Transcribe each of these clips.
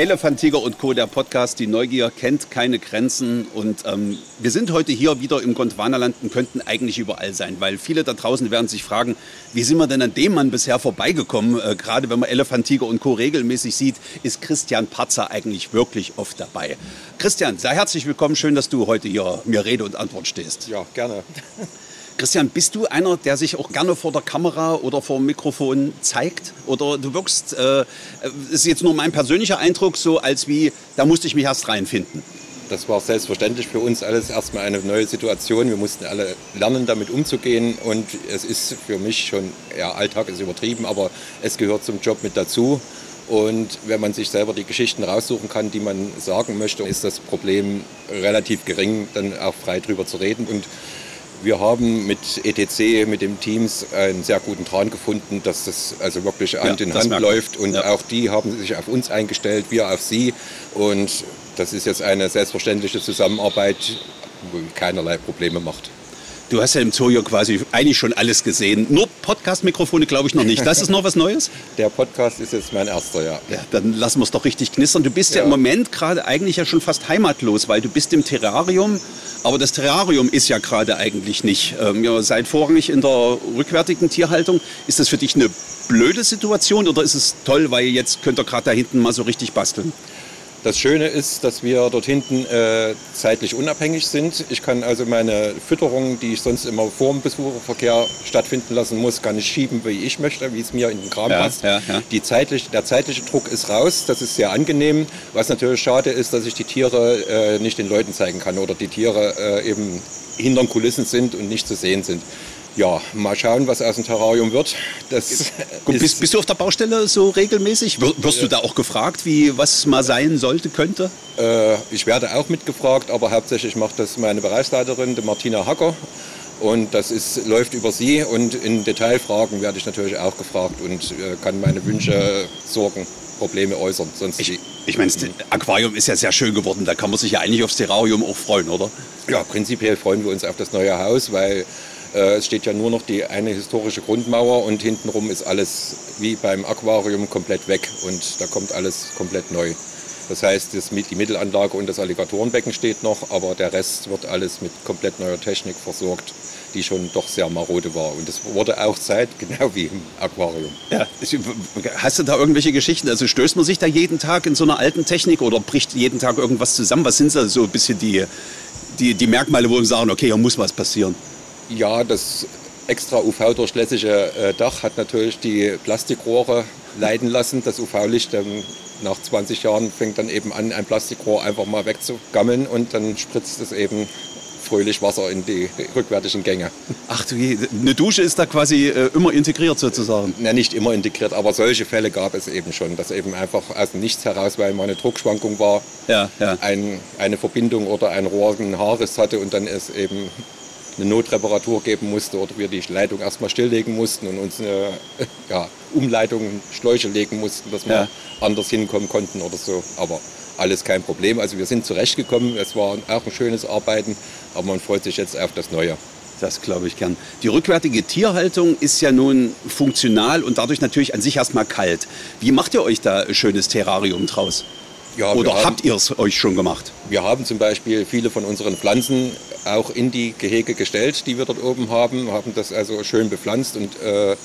Elefant, Tiger und Co., der Podcast. Die Neugier kennt keine Grenzen. Und ähm, wir sind heute hier wieder im Gondwanaland und könnten eigentlich überall sein, weil viele da draußen werden sich fragen, wie sind wir denn an dem Mann bisher vorbeigekommen? Äh, Gerade wenn man Elefant, Tiger und Co. regelmäßig sieht, ist Christian Patzer eigentlich wirklich oft dabei. Christian, sehr herzlich willkommen. Schön, dass du heute hier mir Rede und Antwort stehst. Ja, gerne. Christian, bist du einer, der sich auch gerne vor der Kamera oder vor dem Mikrofon zeigt? Oder du wirkst, äh, ist jetzt nur mein persönlicher Eindruck, so als wie, da musste ich mich erst reinfinden. Das war selbstverständlich für uns alles erstmal eine neue Situation. Wir mussten alle lernen, damit umzugehen. Und es ist für mich schon, ja, Alltag ist übertrieben, aber es gehört zum Job mit dazu. Und wenn man sich selber die Geschichten raussuchen kann, die man sagen möchte, ist das Problem relativ gering, dann auch frei drüber zu reden. Und wir haben mit ETC, mit den Teams einen sehr guten Draht gefunden, dass das also wirklich Hand ja, in Hand läuft. Und ja. auch die haben sich auf uns eingestellt, wir auf sie. Und das ist jetzt eine selbstverständliche Zusammenarbeit, wo keinerlei Probleme macht. Du hast ja im Zoo ja quasi eigentlich schon alles gesehen. Nur Podcast-Mikrofone glaube ich noch nicht. Das ist noch was Neues? Der Podcast ist jetzt mein erster, ja. ja dann lassen wir es doch richtig knistern. Du bist ja. ja im Moment gerade eigentlich ja schon fast heimatlos, weil du bist im Terrarium. Aber das Terrarium ist ja gerade eigentlich nicht. Ähm, ihr seid vorrangig in der rückwärtigen Tierhaltung. Ist das für dich eine blöde Situation oder ist es toll, weil jetzt könnt ihr gerade da hinten mal so richtig basteln? Das Schöne ist, dass wir dort hinten äh, zeitlich unabhängig sind. Ich kann also meine Fütterung, die ich sonst immer vor dem Besucherverkehr stattfinden lassen muss, kann ich schieben, wie ich möchte, wie es mir in den Kram ja, passt. Ja, ja. Die zeitlich, der zeitliche Druck ist raus, das ist sehr angenehm. Was natürlich schade ist, dass ich die Tiere äh, nicht den Leuten zeigen kann oder die Tiere äh, eben hinter Kulissen sind und nicht zu sehen sind ja, mal schauen, was aus dem Terrarium wird. Das bist, bist, du auf der Baustelle so regelmäßig? Wirst du da auch gefragt, wie was mal sein sollte, könnte? Äh, ich werde auch mitgefragt, aber hauptsächlich macht das meine Bereichsleiterin, die Martina Hacker. Und das ist, läuft über sie und in Detailfragen werde ich natürlich auch gefragt und äh, kann meine Wünsche, Sorgen, Probleme äußern. Sonst ich, ich meine, das Aquarium ist ja sehr schön geworden, da kann man sich ja eigentlich aufs Terrarium auch freuen, oder? Ja, prinzipiell freuen wir uns auf das neue Haus, weil äh, es steht ja nur noch die eine historische Grundmauer und hintenrum ist alles wie beim Aquarium komplett weg und da kommt alles komplett neu. Das heißt, die Mittelanlage und das Alligatorenbecken steht noch, aber der Rest wird alles mit komplett neuer Technik versorgt, die schon doch sehr marode war. Und es wurde auch Zeit, genau wie im Aquarium. Ja. Hast du da irgendwelche Geschichten? Also stößt man sich da jeden Tag in so einer alten Technik oder bricht jeden Tag irgendwas zusammen? Was sind da so ein bisschen die, die, die Merkmale, wo wir sagen, okay, hier muss was passieren? Ja, das extra UV-durchlässige äh, Dach hat natürlich die Plastikrohre leiden lassen. Das UV-Licht ähm, nach 20 Jahren fängt dann eben an, ein Plastikrohr einfach mal wegzugammeln und dann spritzt es eben fröhlich Wasser in die rückwärtigen Gänge. Ach du je, eine Dusche ist da quasi äh, immer integriert sozusagen? Na, nicht immer integriert, aber solche Fälle gab es eben schon, dass eben einfach aus dem Nichts heraus, weil mal eine Druckschwankung war, ja, ja. Ein, eine Verbindung oder ein Rohr einen Haarriss hatte und dann ist eben eine Notreparatur geben musste oder wir die Leitung erstmal stilllegen mussten und uns eine ja, Umleitung, Schläuche legen mussten, dass wir ja. anders hinkommen konnten oder so. Aber alles kein Problem. Also wir sind zurechtgekommen. Es war auch ein schönes Arbeiten, aber man freut sich jetzt auf das Neue. Das glaube ich gern. Die rückwärtige Tierhaltung ist ja nun funktional und dadurch natürlich an sich erstmal kalt. Wie macht ihr euch da ein schönes Terrarium draus? Ja, Oder haben, habt ihr es euch schon gemacht? Wir haben zum Beispiel viele von unseren Pflanzen auch in die Gehege gestellt, die wir dort oben haben, haben das also schön bepflanzt und äh,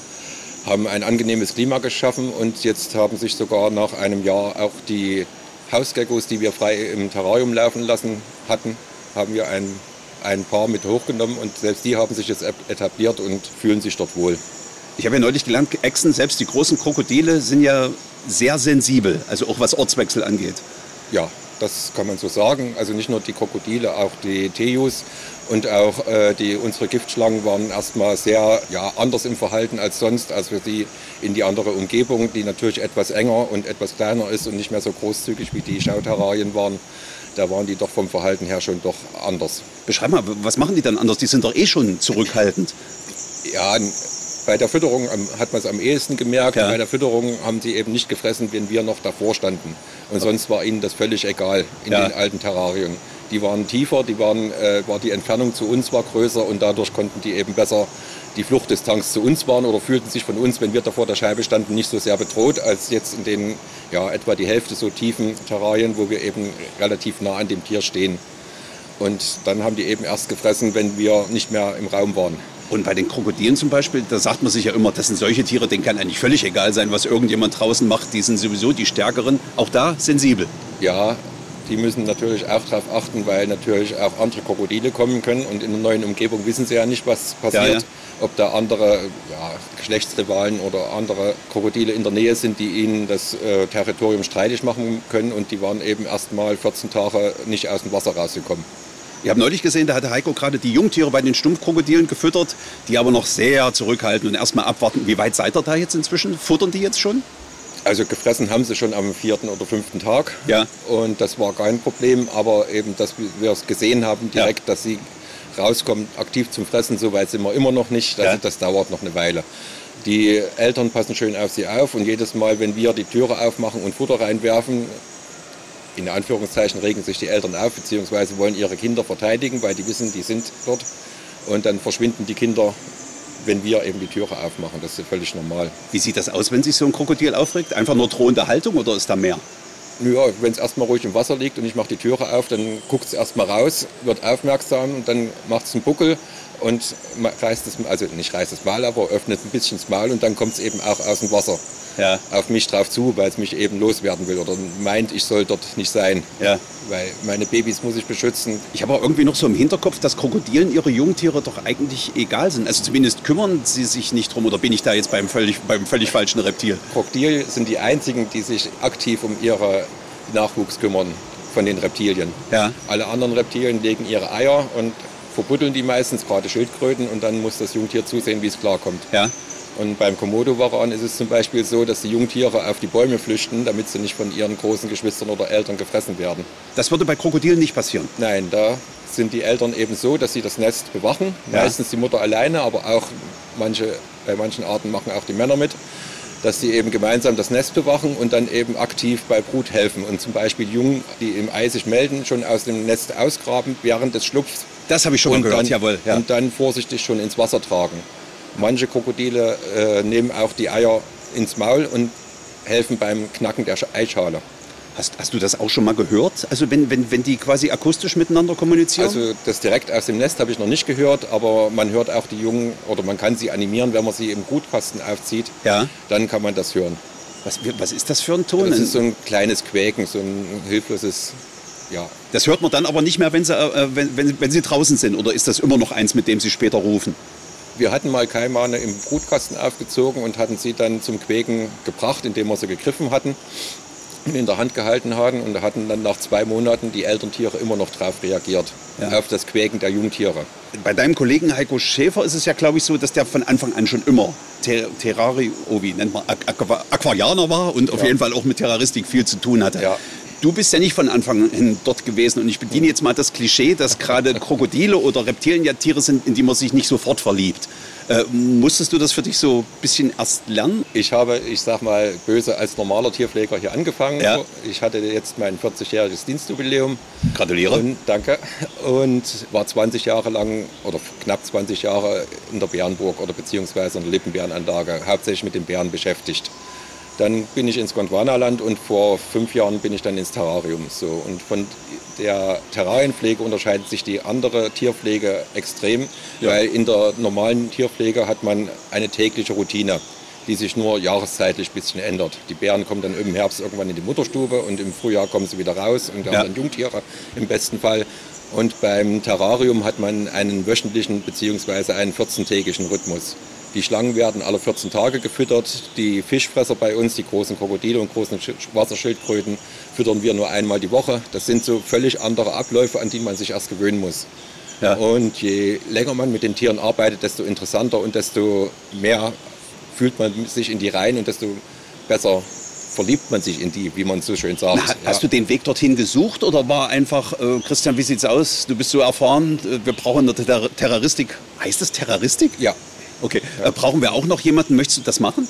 haben ein angenehmes Klima geschaffen und jetzt haben sich sogar nach einem Jahr auch die Hausgeckos, die wir frei im Terrarium laufen lassen hatten, haben wir ein, ein paar mit hochgenommen und selbst die haben sich jetzt etabliert und fühlen sich dort wohl. Ich habe ja neulich gelernt, Echsen, selbst die großen Krokodile sind ja sehr sensibel, also auch was Ortswechsel angeht. Ja, das kann man so sagen. Also nicht nur die Krokodile, auch die Teus und auch äh, die, unsere Giftschlangen waren erstmal sehr ja, anders im Verhalten als sonst, als wir die in die andere Umgebung, die natürlich etwas enger und etwas kleiner ist und nicht mehr so großzügig wie die Schauterrarien waren. Da waren die doch vom Verhalten her schon doch anders. Beschreib mal, was machen die dann anders? Die sind doch eh schon zurückhaltend. Ja, bei der Fütterung am- hat man es am ehesten gemerkt. Ja. Bei der Fütterung haben sie eben nicht gefressen, wenn wir noch davor standen. Und sonst war ihnen das völlig egal in Ja. den alten Terrarien. Die waren tiefer, die waren, äh, war die Entfernung zu uns war größer und dadurch konnten die eben besser die Fluchtdistanz zu uns waren oder fühlten sich von uns, wenn wir da vor der Scheibe standen, nicht so sehr bedroht als jetzt in den ja, etwa die Hälfte so tiefen Terrarien, wo wir eben relativ nah an dem Tier stehen. Und dann haben die eben erst gefressen, wenn wir nicht mehr im Raum waren. Und bei den Krokodilen zum Beispiel, da sagt man sich ja immer, das sind solche Tiere, denen kann eigentlich völlig egal sein, was irgendjemand draußen macht. Die sind sowieso die Stärkeren. Auch da sensibel. Ja, die müssen natürlich auch darauf achten, weil natürlich auch andere Krokodile kommen können und in der neuen Umgebung wissen sie ja nicht, was passiert. Ja, ja. Ob da andere ja, Geschlechtsrivalen oder andere Krokodile in der Nähe sind, die ihnen das äh, Territorium streitig machen können und die waren eben erst mal 14 Tage nicht aus dem Wasser rausgekommen. Ich habe neulich gesehen, da hatte Heiko gerade die Jungtiere bei den Stumpfkrokodilen gefüttert, die aber noch sehr zurückhalten und erstmal abwarten. Wie weit seid ihr da jetzt inzwischen? Futtern die jetzt schon? Also gefressen haben sie schon am vierten oder fünften Tag. Ja. Und das war kein Problem, aber eben, dass wir es gesehen haben direkt, dass sie rauskommen, aktiv zum Fressen, so weit sind wir immer noch nicht. Also Ja. das dauert noch eine Weile. Die Eltern passen schön auf sie auf und jedes Mal, wenn wir die Türe aufmachen und Futter reinwerfen, in Anführungszeichen regen sich die Eltern auf, beziehungsweise wollen ihre Kinder verteidigen, weil die wissen, die sind dort. Und dann verschwinden die Kinder, wenn wir eben die Türe aufmachen. Das ist völlig normal. Wie sieht das aus, wenn sich so ein Krokodil aufregt? Einfach nur drohende Haltung oder ist da mehr? Ja, wenn es erstmal ruhig im Wasser liegt und ich mache die Türe auf, dann guckt es erstmal raus, wird aufmerksam und dann macht es einen Buckel und reißt es, also nicht reißt das Maul, aber öffnet ein bisschen das Maul und dann kommt es eben auch aus dem Wasser Ja. auf mich drauf zu, weil es mich eben loswerden will oder meint, ich soll dort nicht sein. Ja. Weil meine Babys muss ich beschützen. Ich habe auch irgendwie noch so im Hinterkopf, dass Krokodilen ihre Jungtiere doch eigentlich egal sind. Also zumindest kümmern sie sich nicht drum. Oder bin ich da jetzt beim völlig, beim völlig falschen Reptil? Krokodile sind die einzigen, die sich aktiv um ihre Nachwuchs kümmern von den Reptilien. Ja. Alle anderen Reptilien legen ihre Eier und verbuddeln die meistens, gerade Schildkröten, und dann muss das Jungtier zusehen, wie es klarkommt. Ja. Und beim Komodo-Waran ist es zum Beispiel so, dass die Jungtiere auf die Bäume flüchten, damit sie nicht von ihren großen Geschwistern oder Eltern gefressen werden. Das würde bei Krokodilen nicht passieren. Nein, da sind die Eltern eben so, dass sie das Nest bewachen. Ja. Meistens die Mutter alleine, aber auch manche, bei manchen Arten machen auch die Männer mit, dass sie eben gemeinsam das Nest bewachen und dann eben aktiv bei Brut helfen. Und zum Beispiel Jungen, die im Ei sich melden, schon aus dem Nest ausgraben während des Schlupfs Das habe ich schon mal und gehört, dann, jawohl. Ja. und dann vorsichtig schon ins Wasser tragen. Manche Krokodile äh, nehmen auch die Eier ins Maul und helfen beim Knacken der Sch- Eischale. Hast, hast du das auch schon mal gehört? Also wenn, wenn, wenn die quasi akustisch miteinander kommunizieren? Also das direkt aus dem Nest habe ich noch nicht gehört, aber man hört auch die Jungen oder man kann sie animieren, wenn man sie im Brutkasten aufzieht. Ja. Dann kann man das hören. was, was ist das für ein Ton? Das ist so ein kleines Quäken, so ein hilfloses, ja. Das hört man dann aber nicht mehr, wenn sie, äh, wenn, wenn, wenn sie draußen sind. Oder ist das immer noch eins, mit dem sie später rufen? Wir hatten mal Kaimane im Brutkasten aufgezogen und hatten sie dann zum Quäken gebracht, indem wir sie gegriffen hatten und in der Hand gehalten haben und hatten dann nach zwei Monaten die Elterntiere immer noch darauf reagiert, Ja. auf das Quäken der Jungtiere. Bei deinem Kollegen Heiko Schäfer ist es ja, glaube ich, so, dass der von Anfang an schon immer Ter Terrari, oh, wie nennt man, Aqu- Aqu- Aquarianer war und auf Ja. jeden Fall auch mit Terroristik viel zu tun hatte. Ja. Du bist ja nicht von Anfang an dort gewesen und ich bediene jetzt mal das Klischee, dass gerade Krokodile oder Reptilien ja Tiere sind, in die man sich nicht sofort verliebt. Äh, musstest du das für dich so ein bisschen erst lernen? Ich habe, ich sag mal, böse als normaler Tierpfleger hier angefangen. Ja. Ich hatte jetzt mein 40-jähriges Dienstjubiläum. Gratuliere. Und, danke. Und war 20 Jahre lang oder knapp 20 Jahre in der Bärenburg oder beziehungsweise in der Lippenbärenanlage, hauptsächlich mit den Bären beschäftigt. Dann bin ich ins Gondwanaland und vor fünf Jahren bin ich dann ins Terrarium. So. Und von der Terrarienpflege unterscheidet sich die andere Tierpflege extrem, Ja. weil in der normalen Tierpflege hat man eine tägliche Routine, die sich nur jahreszeitlich ein bisschen ändert. Die Bären kommen dann im Herbst irgendwann in die Mutterstube und im Frühjahr kommen sie wieder raus und Ja. haben dann Jungtiere im besten Fall. Und beim Terrarium hat man einen wöchentlichen bzw. einen 14-tägigen Rhythmus. Die Schlangen werden alle 14 Tage gefüttert. Die Fischfresser bei uns, die großen Krokodile und großen Sch- Wasserschildkröten, füttern wir nur einmal die Woche. Das sind so völlig andere Abläufe, an die man sich erst gewöhnen muss. Ja. Und je länger man mit den Tieren arbeitet, desto interessanter und desto mehr fühlt man sich in die Reihen und desto besser verliebt man sich in die, wie man so schön sagt. Na, hast du den Weg dorthin gesucht oder war einfach, äh, Christian, wie sieht's aus? Du bist so erfahren, äh, wir brauchen eine Ter Terroristik. Heißt das Terroristik? Ja, Okay, ja. äh, brauchen wir auch noch jemanden? Möchtest du das machen?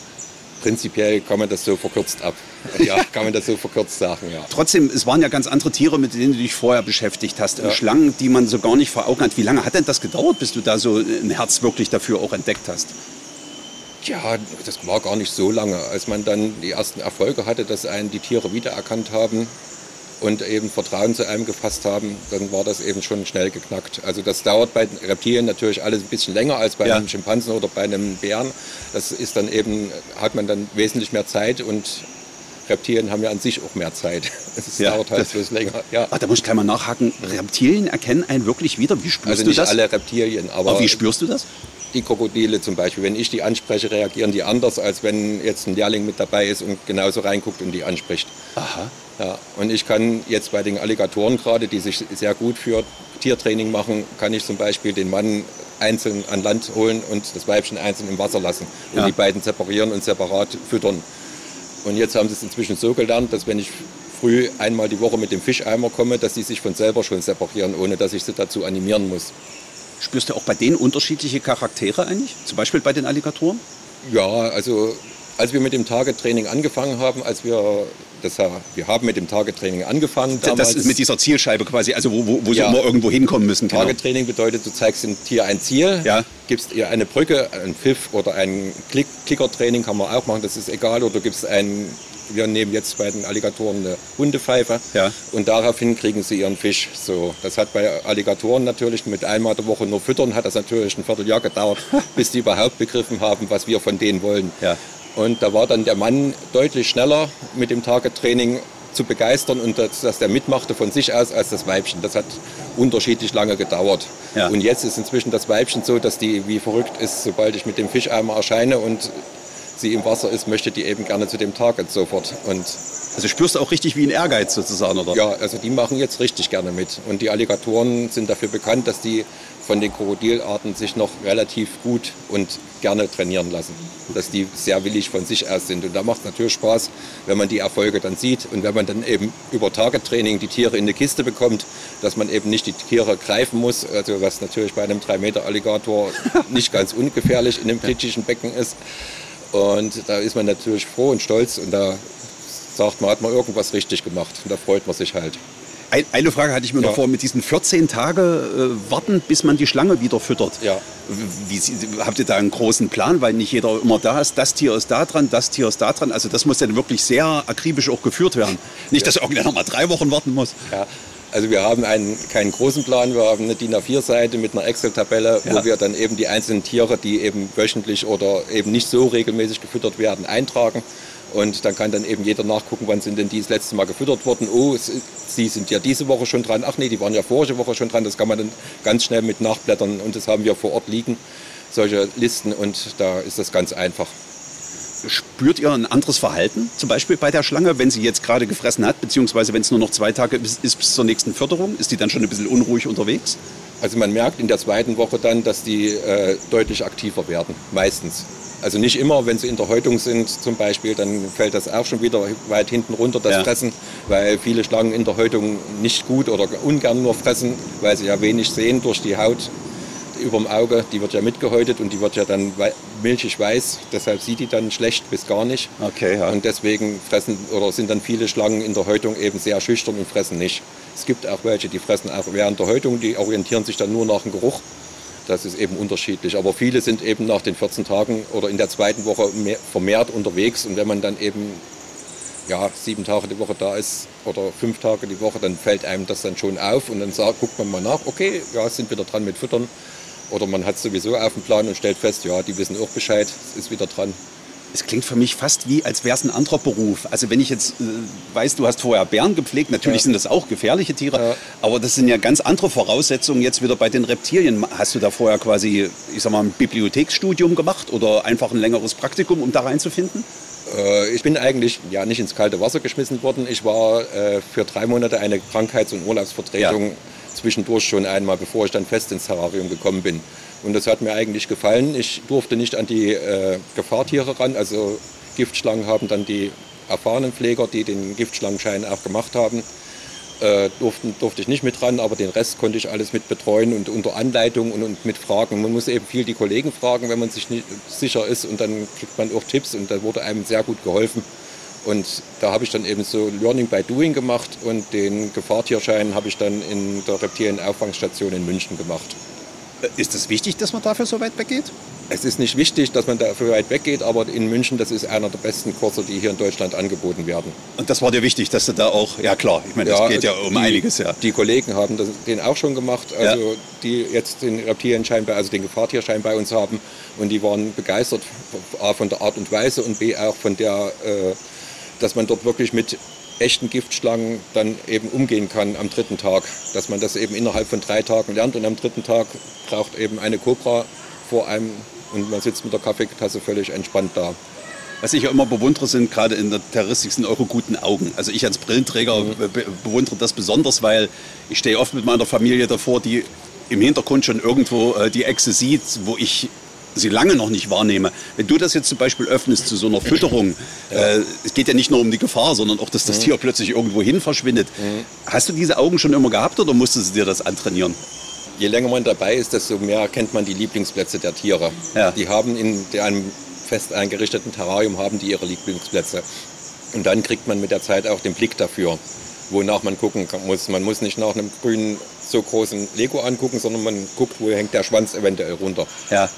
Prinzipiell kann man das so verkürzt ab. Ja, kann man das so verkürzt sagen, ja. Trotzdem, es waren ja ganz andere Tiere, mit denen du dich vorher beschäftigt hast. Ja. Schlangen, die man so gar nicht vor Augen hat. Wie lange hat denn das gedauert, bis du da so ein Herz wirklich dafür auch entdeckt hast? Ja, das war gar nicht so lange. Als man dann die ersten Erfolge hatte, dass einen die Tiere wiedererkannt haben und eben Vertrauen zu einem gefasst haben, dann war das eben schon schnell geknackt. Also das dauert bei Reptilien natürlich alles ein bisschen länger als bei ja. einem Schimpansen oder bei einem Bären. Das ist dann eben, hat man dann wesentlich mehr Zeit und Reptilien haben ja an sich auch mehr Zeit. Es ja, dauert halt bloß länger. Ja. Ach, da muss ich gleich mal nachhaken. Reptilien erkennen einen wirklich wieder. Wie spürst also du das? Also nicht alle Reptilien, aber, aber wie spürst du das? Die Krokodile zum Beispiel. Wenn ich die anspreche, reagieren die anders, als wenn jetzt ein Lehrling mit dabei ist und genauso reinguckt und die anspricht. Aha. Ja, und ich kann jetzt bei den Alligatoren gerade, die sich sehr gut für Tiertraining machen, kann ich zum Beispiel den Mann einzeln an Land holen und das Weibchen einzeln im Wasser lassen und ja. die beiden separieren und separat füttern. Und jetzt haben sie es inzwischen so gelernt, dass wenn ich früh einmal die Woche mit dem Fischeimer komme, dass sie sich von selber schon separieren, ohne dass ich sie dazu animieren muss. Spürst du auch bei denen unterschiedliche Charaktere eigentlich? Zum Beispiel bei den Alligatoren? Ja, also als wir mit dem Tagetraining angefangen haben, als wir das, wir haben mit dem Tagetraining angefangen. Damals. Das ist mit dieser Zielscheibe quasi, also wo, wo, wo ja. sie immer irgendwo hinkommen müssen. Genau. Tagetraining bedeutet, du zeigst dem Tier ein Ziel, ja. gibst ihr eine Brücke, ein Pfiff oder ein Klick Klickertraining kann man auch machen, das ist egal. Oder du gibst ein wir nehmen jetzt bei den Alligatoren eine Hundepfeife ja. und daraufhin kriegen sie ihren Fisch. So, das hat bei Alligatoren natürlich mit einmal der Woche nur füttern, hat das natürlich ein Vierteljahr gedauert, bis die überhaupt begriffen haben, was wir von denen wollen. Ja. Und da war dann der Mann deutlich schneller mit dem Tagetraining zu begeistern und dass, dass der mitmachte von sich aus als das Weibchen. Das hat unterschiedlich lange gedauert. Ja. Und jetzt ist inzwischen das Weibchen so, dass die wie verrückt ist, sobald ich mit dem Fischeimer erscheine und sie im Wasser ist, möchte die eben gerne zu dem Target sofort. Und also spürst du auch richtig wie ein Ehrgeiz sozusagen, oder? Ja, also die machen jetzt richtig gerne mit. Und die Alligatoren sind dafür bekannt, dass die von den Krokodilarten sich noch relativ gut und gerne trainieren lassen. Dass die sehr willig von sich aus sind. Und da macht es natürlich Spaß, wenn man die Erfolge dann sieht und wenn man dann eben über Tagetraining die Tiere in eine Kiste bekommt, dass man eben nicht die Tiere greifen muss, also was natürlich bei einem 3-Meter-Alligator nicht ganz ungefährlich in einem glitschigen Becken ist. Und da ist man natürlich froh und stolz und da sagt man, hat man irgendwas richtig gemacht. Und da freut man sich halt. Eine Frage hatte ich mir ja. noch vor, mit diesen 14 Tage äh, warten, bis man die Schlange wieder füttert. Ja. Wie, habt ihr da einen großen Plan, weil nicht jeder immer da ist, das Tier ist da dran, das Tier ist da dran. Also das muss dann wirklich sehr akribisch auch geführt werden. Nicht, ja. dass irgendwer noch mal drei Wochen warten muss. Ja. Also wir haben einen, keinen großen Plan, wir haben eine DIN A4-Seite mit einer Excel-Tabelle, ja. wo wir dann eben die einzelnen Tiere, die eben wöchentlich oder eben nicht so regelmäßig gefüttert werden, eintragen. Und dann kann dann eben jeder nachgucken, wann sind denn die das letzte Mal gefüttert worden. Oh, sie sind ja diese Woche schon dran. Ach nee, die waren ja vorige Woche schon dran. Das kann man dann ganz schnell mit nachblättern und das haben wir vor Ort liegen, solche Listen. Und da ist das ganz einfach. Spürt ihr ein anderes Verhalten, zum Beispiel bei der Schlange, wenn sie jetzt gerade gefressen hat, beziehungsweise wenn es nur noch zwei Tage ist, ist bis zur nächsten Förderung? Ist die dann schon ein bisschen unruhig unterwegs? Also man merkt in der zweiten Woche dann, dass die äh, deutlich aktiver werden, meistens. Also nicht immer, wenn sie in der Häutung sind zum Beispiel, dann fällt das auch schon wieder weit hinten runter, das ja. Fressen, weil viele Schlangen in der Häutung nicht gut oder ungern nur fressen, weil sie ja wenig sehen durch die Haut über dem Auge. Die wird ja mitgehäutet und die wird ja dann milchig weiß, deshalb sieht die dann schlecht bis gar nicht. Okay, ja. Und deswegen fressen oder sind dann viele Schlangen in der Häutung eben sehr schüchtern und fressen nicht. Es gibt auch welche, die fressen auch während der Häutung, die orientieren sich dann nur nach dem Geruch das ist eben unterschiedlich. Aber viele sind eben nach den 14 Tagen oder in der zweiten Woche mehr, vermehrt unterwegs. Und wenn man dann eben ja, sieben Tage die Woche da ist oder fünf Tage die Woche, dann fällt einem das dann schon auf und dann sagt, guckt man mal nach, okay, ja, sind wieder dran mit Füttern. Oder man hat sowieso auf dem Plan und stellt fest, ja, die wissen auch Bescheid, ist wieder dran es klingt für mich fast wie, als wäre es ein anderer Beruf. Also wenn ich jetzt äh, weiß, du hast vorher Bären gepflegt, natürlich ja. sind das auch gefährliche Tiere, ja. aber das sind ja ganz andere Voraussetzungen jetzt wieder bei den Reptilien. Hast du da vorher quasi, ich sag mal, ein Bibliotheksstudium gemacht oder einfach ein längeres Praktikum, um da reinzufinden? Äh, ich bin eigentlich ja nicht ins kalte Wasser geschmissen worden. Ich war äh, für drei Monate eine Krankheits- und Urlaubsvertretung ja. Zwischendurch schon einmal, bevor ich dann fest ins Terrarium gekommen bin. Und das hat mir eigentlich gefallen. Ich durfte nicht an die äh, Gefahrtiere ran. Also Giftschlangen haben dann die erfahrenen Pfleger, die den Giftschlangenschein auch gemacht haben. Äh, durften, durfte ich nicht mit dran, aber den Rest konnte ich alles mit betreuen und unter Anleitung und, und mit Fragen. Man muss eben viel die Kollegen fragen, wenn man sich nicht sicher ist und dann kriegt man auch Tipps und da wurde einem sehr gut geholfen. Und da habe ich dann eben so Learning by Doing gemacht und den Gefahrtierschein habe ich dann in der Reptilienauffangstation in München gemacht. Ist es wichtig, dass man dafür so weit weggeht? Es ist nicht wichtig, dass man dafür weit weggeht, aber in München, das ist einer der besten Kurse, die hier in Deutschland angeboten werden. Und das war dir wichtig, dass du da auch, ja klar, ich meine, ja, geht ja um die, einiges, ja. Die Kollegen haben das, den auch schon gemacht, also ja. die jetzt den Reptilienschein bei, also den Gefahrtierschein bei uns haben und die waren begeistert, A von der Art und Weise und B auch von der, äh, dass man dort wirklich mit echten Giftschlangen dann eben umgehen kann am dritten Tag. Dass man das eben innerhalb von drei Tagen lernt und am dritten Tag braucht eben eine Cobra vor einem und man sitzt mit der Kaffeetasse völlig entspannt da. Was ich ja immer bewundere, sind gerade in der Terroristik sind eure guten Augen. Also ich als Brillenträger mhm. be bewundere das besonders, weil ich stehe oft mit meiner Familie davor, die im Hintergrund schon irgendwo äh, die Echse sieht, wo ich sie lange noch nicht wahrnehme. Wenn du das jetzt zum Beispiel öffnest zu so einer Fütterung, ja. äh, es geht ja nicht nur um die Gefahr, sondern auch, dass das mhm. Tier plötzlich irgendwo hin verschwindet. Mhm. Hast du diese Augen schon immer gehabt oder musstest du dir das antrainieren? je länger man dabei ist, desto mehr kennt man die Lieblingsplätze der Tiere. Ja. Die haben in einem fest eingerichteten Terrarium haben die ihre Lieblingsplätze. Und dann kriegt man mit der Zeit auch den Blick dafür, wonach man gucken muss. Man muss nicht nach einem grünen, so großen Lego angucken, sondern man guckt, wo hängt der Schwanz eventuell runter. Ja.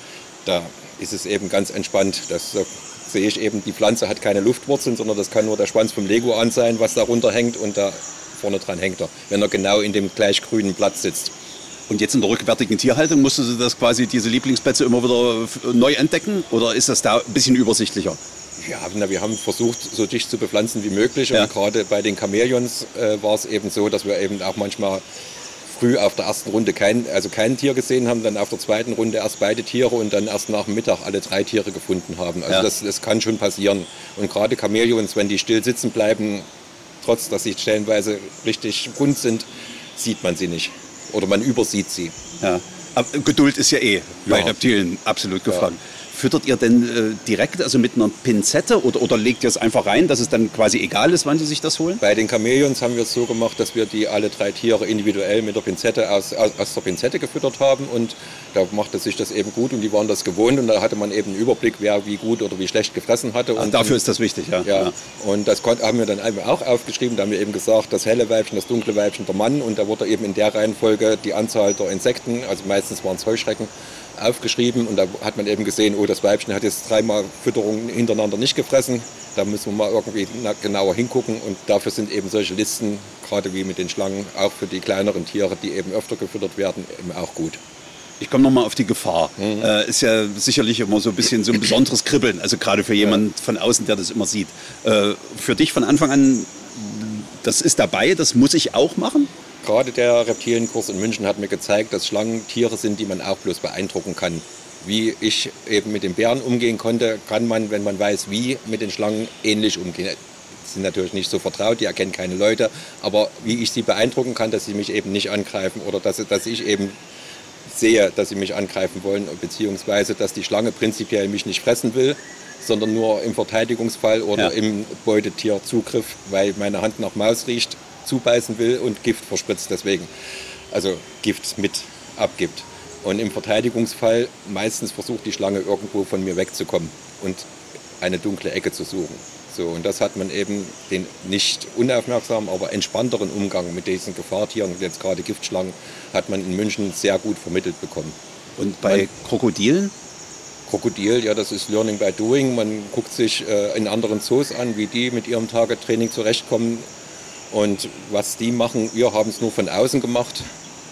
Da ist es eben ganz entspannt. Das so sehe ich eben, die Pflanze hat keine Luftwurzeln, sondern das kann nur der Schwanz vom Lego an sein, was da runter hängt und da vorne dran hängt er, wenn er genau in dem gleich grünen Platz sitzt. Und jetzt in der rückwärtigen Tierhaltung musstest du das quasi diese Lieblingsplätze immer wieder neu entdecken oder ist das da ein bisschen übersichtlicher? Ja, na, wir haben versucht, so dicht zu bepflanzen wie möglich. Ja. Und gerade bei den Chamäleons äh, war es eben so, dass wir eben auch manchmal früh auf der ersten Runde kein, also kein Tier gesehen haben, dann auf der zweiten Runde erst beide Tiere und dann erst nach dem Mittag alle drei Tiere gefunden haben. Also ja. das, das kann schon passieren. Und gerade Chamäleons, wenn die still sitzen bleiben, trotz dass sie stellenweise richtig bunt sind, sieht man sie nicht oder man übersieht sie. Ja. Aber Geduld ist ja eh bei Reptilien absolut gefragt. Ja. Füttert ihr denn äh, direkt, also mit einer Pinzette oder, oder legt ihr es einfach rein, dass es dann quasi egal ist, wann sie sich das holen? Bei den Chamäleons haben wir es so gemacht, dass wir die alle drei Tiere individuell mit der Pinzette aus, aus, aus der Pinzette gefüttert haben und da machte sich das eben gut und die waren das gewohnt und da hatte man eben einen Überblick, wer wie gut oder wie schlecht gefressen hatte. Ach, und dafür ist das wichtig, ja. ja. Und das haben wir dann auch aufgeschrieben, da haben wir eben gesagt, das helle Weibchen, das dunkle Weibchen, der Mann und da wurde eben in der Reihenfolge die Anzahl der Insekten, also meistens waren es Heuschrecken, aufgeschrieben und da hat man eben gesehen, oh, das Weibchen hat jetzt dreimal Fütterung hintereinander nicht gefressen. Da müssen wir mal irgendwie genauer hingucken und dafür sind eben solche Listen, gerade wie mit den Schlangen, auch für die kleineren Tiere, die eben öfter gefüttert werden, eben auch gut. Ich komme nochmal auf die Gefahr. Mhm. Äh, ist ja sicherlich immer so ein bisschen so ein besonderes Kribbeln, also gerade für jemanden von außen, der das immer sieht. Äh, für dich von Anfang an, das ist dabei, das muss ich auch machen? Gerade der Reptilienkurs in München hat mir gezeigt, dass Schlangen Tiere sind, die man auch bloß beeindrucken kann. Wie ich eben mit den Bären umgehen konnte, kann man, wenn man weiß, wie, mit den Schlangen ähnlich umgehen. Sie sind natürlich nicht so vertraut, die erkennen keine Leute, aber wie ich sie beeindrucken kann, dass sie mich eben nicht angreifen oder dass, dass ich eben sehe, dass sie mich angreifen wollen, beziehungsweise dass die Schlange prinzipiell mich nicht fressen will, sondern nur im Verteidigungsfall oder ja. im Beutetierzugriff, weil meine Hand nach Maus riecht, zubeißen will und Gift verspritzt deswegen. Also Gift mit abgibt. Und im Verteidigungsfall meistens versucht die Schlange irgendwo von mir wegzukommen und eine dunkle Ecke zu suchen. So, und das hat man eben den nicht unaufmerksamen, aber entspannteren Umgang mit diesen Gefahrtieren, jetzt gerade Giftschlangen, hat man in München sehr gut vermittelt bekommen. Und bei man, Krokodilen? Krokodil, ja, das ist Learning by Doing. Man guckt sich äh, in anderen Zoos an, wie die mit ihrem Target-Training zurechtkommen. Und was die machen, wir haben es nur von außen gemacht,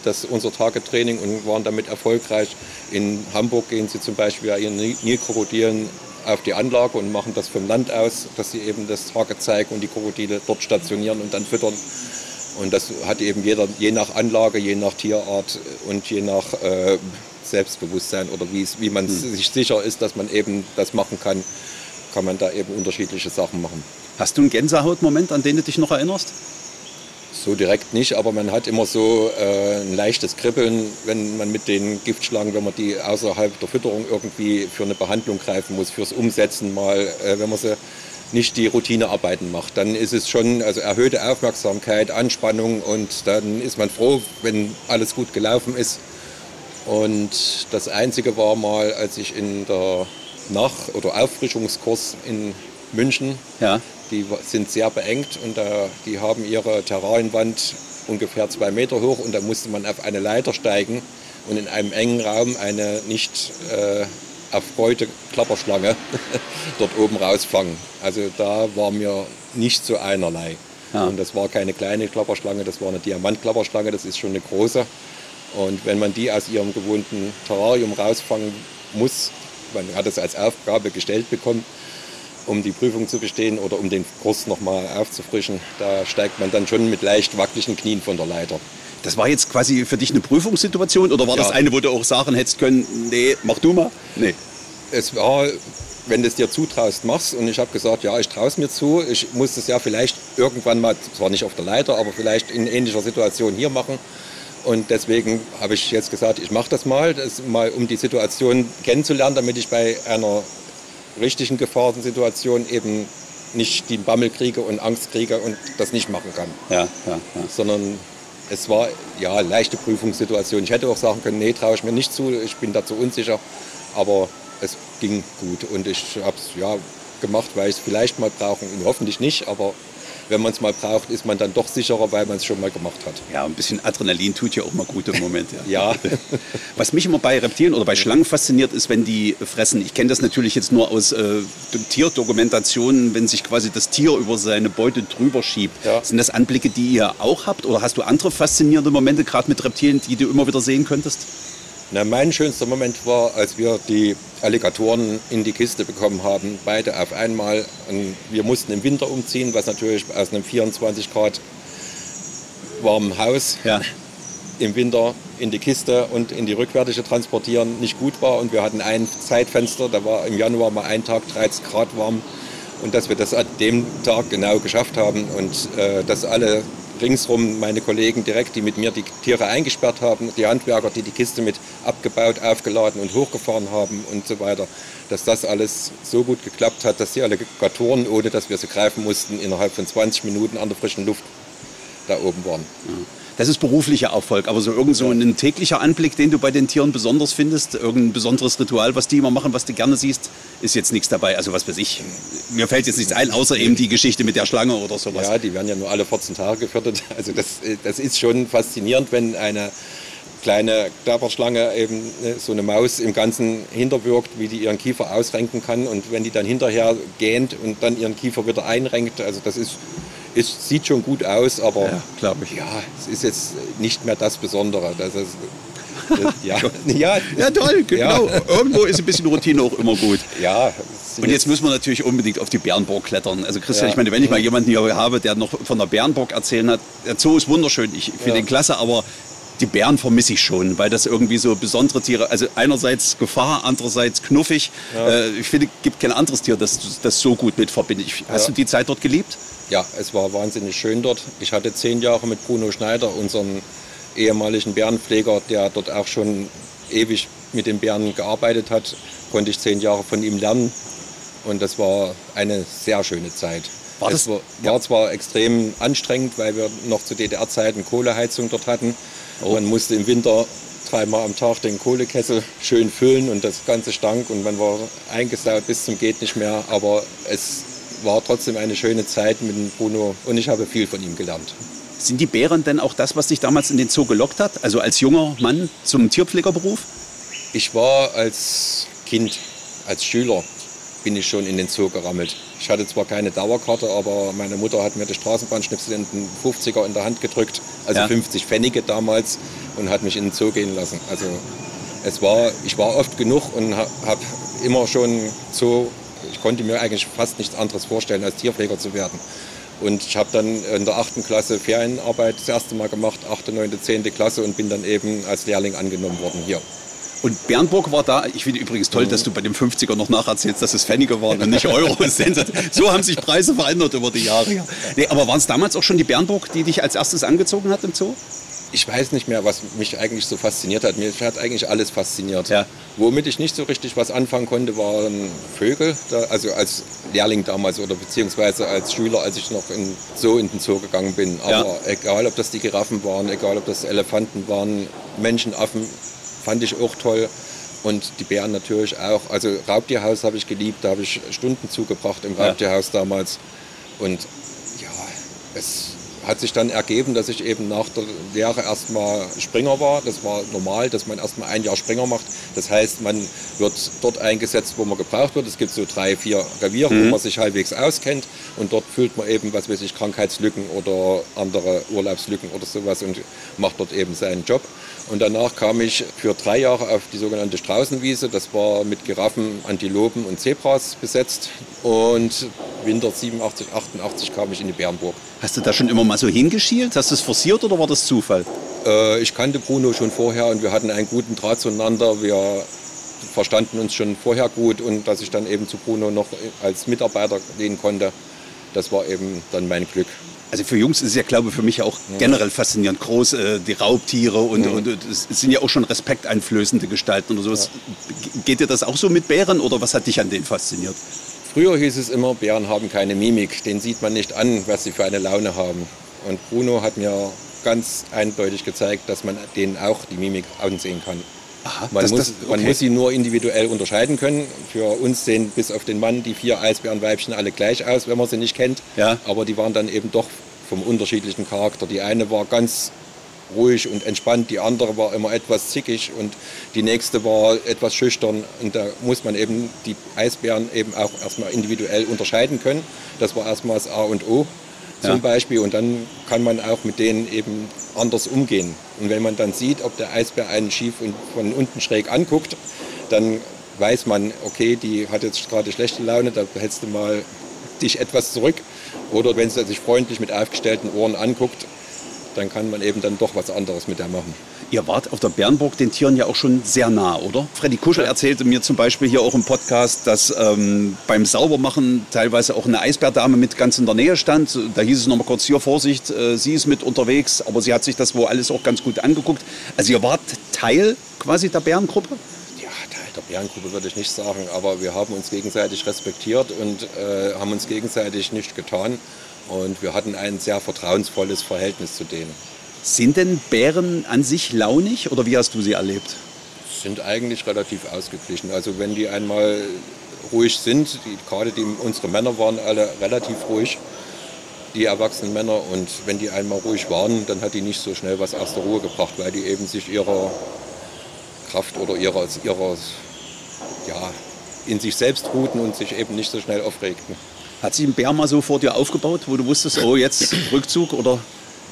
das unser Tagetraining und waren damit erfolgreich. In Hamburg gehen sie zum Beispiel ihren Nilkrokodilen auf die Anlage und machen das vom Land aus, dass sie eben das Target zeigen und die Krokodile dort stationieren und dann füttern. Und das hat eben jeder, je nach Anlage, je nach Tierart und je nach äh, Selbstbewusstsein oder wie man mhm. sich sicher ist, dass man eben das machen kann, kann man da eben unterschiedliche Sachen machen. Hast du einen Gänsehautmoment, an den du dich noch erinnerst? So direkt nicht, aber man hat immer so äh, ein leichtes Kribbeln, wenn man mit den Giftschlangen, wenn man die außerhalb der Fütterung irgendwie für eine Behandlung greifen muss, fürs Umsetzen mal, äh, wenn man sie nicht die Routinearbeiten macht. Dann ist es schon also erhöhte Aufmerksamkeit, Anspannung und dann ist man froh, wenn alles gut gelaufen ist. Und das Einzige war mal, als ich in der Nach- oder Auffrischungskurs in München, ja. Die sind sehr beengt und äh, die haben ihre Terrarienwand ungefähr zwei Meter hoch und da musste man auf eine Leiter steigen und in einem engen Raum eine nicht äh, erfreute Klapperschlange dort oben rausfangen. Also da war mir nicht so einerlei. Ja. Und das war keine kleine Klapperschlange, das war eine Diamantklapperschlange, das ist schon eine große. Und wenn man die aus ihrem gewohnten Terrarium rausfangen muss, man hat es als Aufgabe gestellt bekommen, um die Prüfung zu bestehen oder um den Kurs nochmal aufzufrischen, da steigt man dann schon mit leicht wackeligen Knien von der Leiter. Das war jetzt quasi für dich eine Prüfungssituation oder war ja. das eine, wo du auch sagen hättest können, nee, mach du mal? Nee. Es war, wenn du es dir zutraust, machst. Und ich habe gesagt, ja, ich traue es mir zu. Ich muss es ja vielleicht irgendwann mal, zwar nicht auf der Leiter, aber vielleicht in ähnlicher Situation hier machen. Und deswegen habe ich jetzt gesagt, ich mache das mal, das mal, um die Situation kennenzulernen, damit ich bei einer richtigen Gefahrensituation eben nicht den Bammel kriege und Angst kriege und das nicht machen kann. Ja, ja, ja. Sondern es war ja leichte Prüfungssituation. Ich hätte auch sagen können, nee, traue ich mir nicht zu, ich bin dazu unsicher. Aber es ging gut und ich habe es ja gemacht, weil ich es vielleicht mal brauchen, hoffentlich nicht, aber wenn man es mal braucht, ist man dann doch sicherer, weil man es schon mal gemacht hat. Ja, ein bisschen Adrenalin tut ja auch mal gut im Moment. Ja. ja. Was mich immer bei Reptilien oder bei Schlangen fasziniert, ist, wenn die fressen. Ich kenne das natürlich jetzt nur aus äh, Tierdokumentationen, wenn sich quasi das Tier über seine Beute drüber schiebt. Ja. Sind das Anblicke, die ihr auch habt? Oder hast du andere faszinierende Momente, gerade mit Reptilien, die du immer wieder sehen könntest? Na, mein schönster Moment war, als wir die Alligatoren in die Kiste bekommen haben, beide auf einmal. Und wir mussten im Winter umziehen, was natürlich aus einem 24 Grad warmen Haus ja. im Winter in die Kiste und in die rückwärtige transportieren nicht gut war. Und wir hatten ein Zeitfenster, da war im Januar mal ein Tag 30 Grad warm. Und dass wir das an dem Tag genau geschafft haben und äh, dass alle ringsrum meine Kollegen direkt, die mit mir die Tiere eingesperrt haben, die Handwerker, die die Kiste mit abgebaut, aufgeladen und hochgefahren haben und so weiter, dass das alles so gut geklappt hat, dass die Alligatoren, ohne dass wir sie greifen mussten, innerhalb von 20 Minuten an der frischen Luft da oben waren. Ja. Das ist beruflicher Erfolg, aber so irgend so ein täglicher Anblick, den du bei den Tieren besonders findest, irgendein besonderes Ritual, was die immer machen, was du gerne siehst, ist jetzt nichts dabei. Also was weiß ich, mir fällt jetzt nichts ein, außer eben die Geschichte mit der Schlange oder sowas. Ja, die werden ja nur alle 14 Tage gefüttert. Also das, das ist schon faszinierend, wenn eine kleine Klapperschlange eben ne, so eine Maus im Ganzen hinterwirkt, wie die ihren Kiefer ausrenken kann und wenn die dann hinterher gähnt und dann ihren Kiefer wieder einrenkt, also das ist es sieht schon gut aus, aber ja, glaube ich. Ja, es ist jetzt nicht mehr das Besondere. Das ist, das, ja. ja, ja, toll, genau. Ja. Irgendwo ist ein bisschen Routine auch immer gut. Ja. Und jetzt müssen wir natürlich unbedingt auf die Bärenburg klettern. Also Christian, ja. ich meine, wenn ich mal jemanden hier habe, der noch von der Bärenburg erzählen hat, der Zoo ist wunderschön, ich finde den klasse, aber die Bären vermisse ich schon, weil das irgendwie so besondere Tiere, also einerseits Gefahr, andererseits knuffig. Ja. Äh, ich finde, es gibt kein anderes Tier, das das so gut mit verbindet. Hast ja. du die Zeit dort geliebt? Ja, es war wahnsinnig schön dort. Ich hatte zehn Jahre mit Bruno Schneider, unserem ehemaligen Bärenpfleger, der dort auch schon ewig mit den Bären gearbeitet hat, konnte ich zehn Jahre von ihm lernen. Und das war eine sehr schöne Zeit. War das? Es war, war zwar extrem anstrengend, weil wir noch zu DDR-Zeiten Kohleheizung dort hatten. Oh. Man musste im Winter dreimal am Tag den Kohlekessel schön füllen und das Ganze stank und man war eingesaut bis zum geht nicht mehr. Aber es war trotzdem eine schöne Zeit mit Bruno und ich habe viel von ihm gelernt. Sind die Bären denn auch das, was dich damals in den Zoo gelockt hat? Also als junger Mann zum Tierpflegerberuf? Ich war als Kind, als Schüler bin ich schon in den Zoo gerammelt. Ich hatte zwar keine Dauerkarte, aber meine Mutter hat mir die Straßenbahnschnipsel in den 50er in der Hand gedrückt, also ja. 50 Pfennige damals, und hat mich in den Zoo gehen lassen. Also es war, ich war oft genug und habe immer schon Zoo, ich konnte mir eigentlich fast nichts anderes vorstellen, als Tierpfleger zu werden. Und ich habe dann in der 8. Klasse Ferienarbeit das erste Mal gemacht, 8., 9., 10. Klasse und bin dann eben als Lehrling angenommen worden hier. Und Bernburg war da. Ich finde übrigens toll, dass du bei dem 50er noch nacherzählst, dass es Pfennige waren und nicht Euro. so haben sich Preise verändert über die Jahre. Nee, aber waren es damals auch schon die Bernburg, die dich als erstes angezogen hat im Zoo? ich weiß nicht mehr, was mich eigentlich so fasziniert hat. Mir hat eigentlich alles fasziniert. Ja. Womit ich nicht so richtig was anfangen konnte, waren Vögel. Da, also als Lehrling damals oder beziehungsweise als Schüler, als ich noch in, so in den Zoo gegangen bin. Aber Ja. egal, ob das die Giraffen waren, egal, ob das Elefanten waren, Menschenaffen, fand ich auch toll. Und die Bären natürlich auch. Also Raubtierhaus habe ich geliebt, da habe ich Stunden zugebracht im Ja. Raubtierhaus damals. Und ja, es hat sich dann ergeben, dass ich eben nach der Lehre erstmal Springer war. Das war normal, dass man erstmal ein Jahr Springer macht. Das heißt, man wird dort eingesetzt, wo man gebraucht wird. Es gibt so drei, vier Reviere, wo man sich halbwegs auskennt. Und dort füllt man eben, was weiß ich, Krankheitslücken oder andere Urlaubslücken oder sowas und macht dort eben seinen Job. Und danach kam ich für drei Jahre auf die sogenannte Straußenwiese. Das war mit Giraffen, Antilopen und Zebras besetzt. Und Winter 87, 88 kam ich in die Bärenburg. Hast du da schon immer mal so hingeschielt? Hast du es forciert oder war das Zufall? Äh, ich kannte Bruno schon vorher und wir hatten einen guten Draht zueinander. Wir verstanden uns schon vorher gut und dass ich dann eben zu Bruno noch als Mitarbeiter gehen konnte, das war eben dann mein Glück. Also für Jungs ist es ja, glaube ich, für mich auch generell faszinierend. Groß, äh, die Raubtiere und, und, und es sind ja auch schon respekteinflößende Gestalten oder sowas. Ge- Geht dir das auch so mit Bären oder was hat dich an denen fasziniert? Früher hieß es immer, Bären haben keine Mimik, den sieht man nicht an, was sie für eine Laune haben. Und Bruno hat mir ganz eindeutig gezeigt, dass man denen auch die Mimik ansehen kann. Aha, Man, das- muss, das- man okay. muss sie nur individuell unterscheiden können. Für uns sehen bis auf den Mann die vier Eisbärenweibchen alle gleich aus, wenn man sie nicht kennt. Ja. Aber die waren dann eben doch vom unterschiedlichen Charakter. Die eine war ganz ruhig und entspannt, die andere war immer etwas zickig und die nächste war etwas schüchtern. Und da muss man eben die Eisbären eben auch erstmal individuell unterscheiden können. Das war erstmal das A und O zum Ja. Beispiel. Und dann kann man auch mit denen eben anders umgehen. Und wenn man dann sieht, ob der Eisbär einen schief und von unten schräg anguckt, dann weiß man, okay, die hat jetzt gerade schlechte Laune, da hältst du mal dich etwas zurück. Oder wenn sie sich freundlich mit aufgestellten Ohren anguckt, dann kann man eben dann doch was anderes mit der machen. Ihr wart auf der Bernburg den Tieren ja auch schon sehr nah, oder? Freddy Kuschel erzählte mir zum Beispiel hier auch im Podcast, dass ähm, beim Saubermachen teilweise auch eine Eisbärdame mit ganz in der Nähe stand. Da hieß es nochmal kurz hier, Vorsicht, äh, sie ist mit unterwegs, aber sie hat sich das wohl alles auch ganz gut angeguckt. Also ihr wart Teil quasi der Bärengruppe? Der Bärengruppe würde ich nicht sagen, aber wir haben uns gegenseitig respektiert und äh, haben uns gegenseitig nicht getan. Und wir hatten ein sehr vertrauensvolles Verhältnis zu denen. Sind denn Bären an sich launig oder wie hast du sie erlebt? Sind eigentlich relativ ausgeglichen. Also wenn die einmal ruhig sind, die, gerade die, unsere Männer waren alle relativ ruhig, die erwachsenen Männer. Und wenn die einmal ruhig waren, dann hat die nicht so schnell was aus der Ruhe gebracht, weil die eben sich ihrer Kraft oder ihrer, ihrer ja, in sich selbst ruhten und sich eben nicht so schnell aufregten. Hat sich ein Bär mal so vor dir aufgebaut, wo du wusstest, oh jetzt Rückzug oder?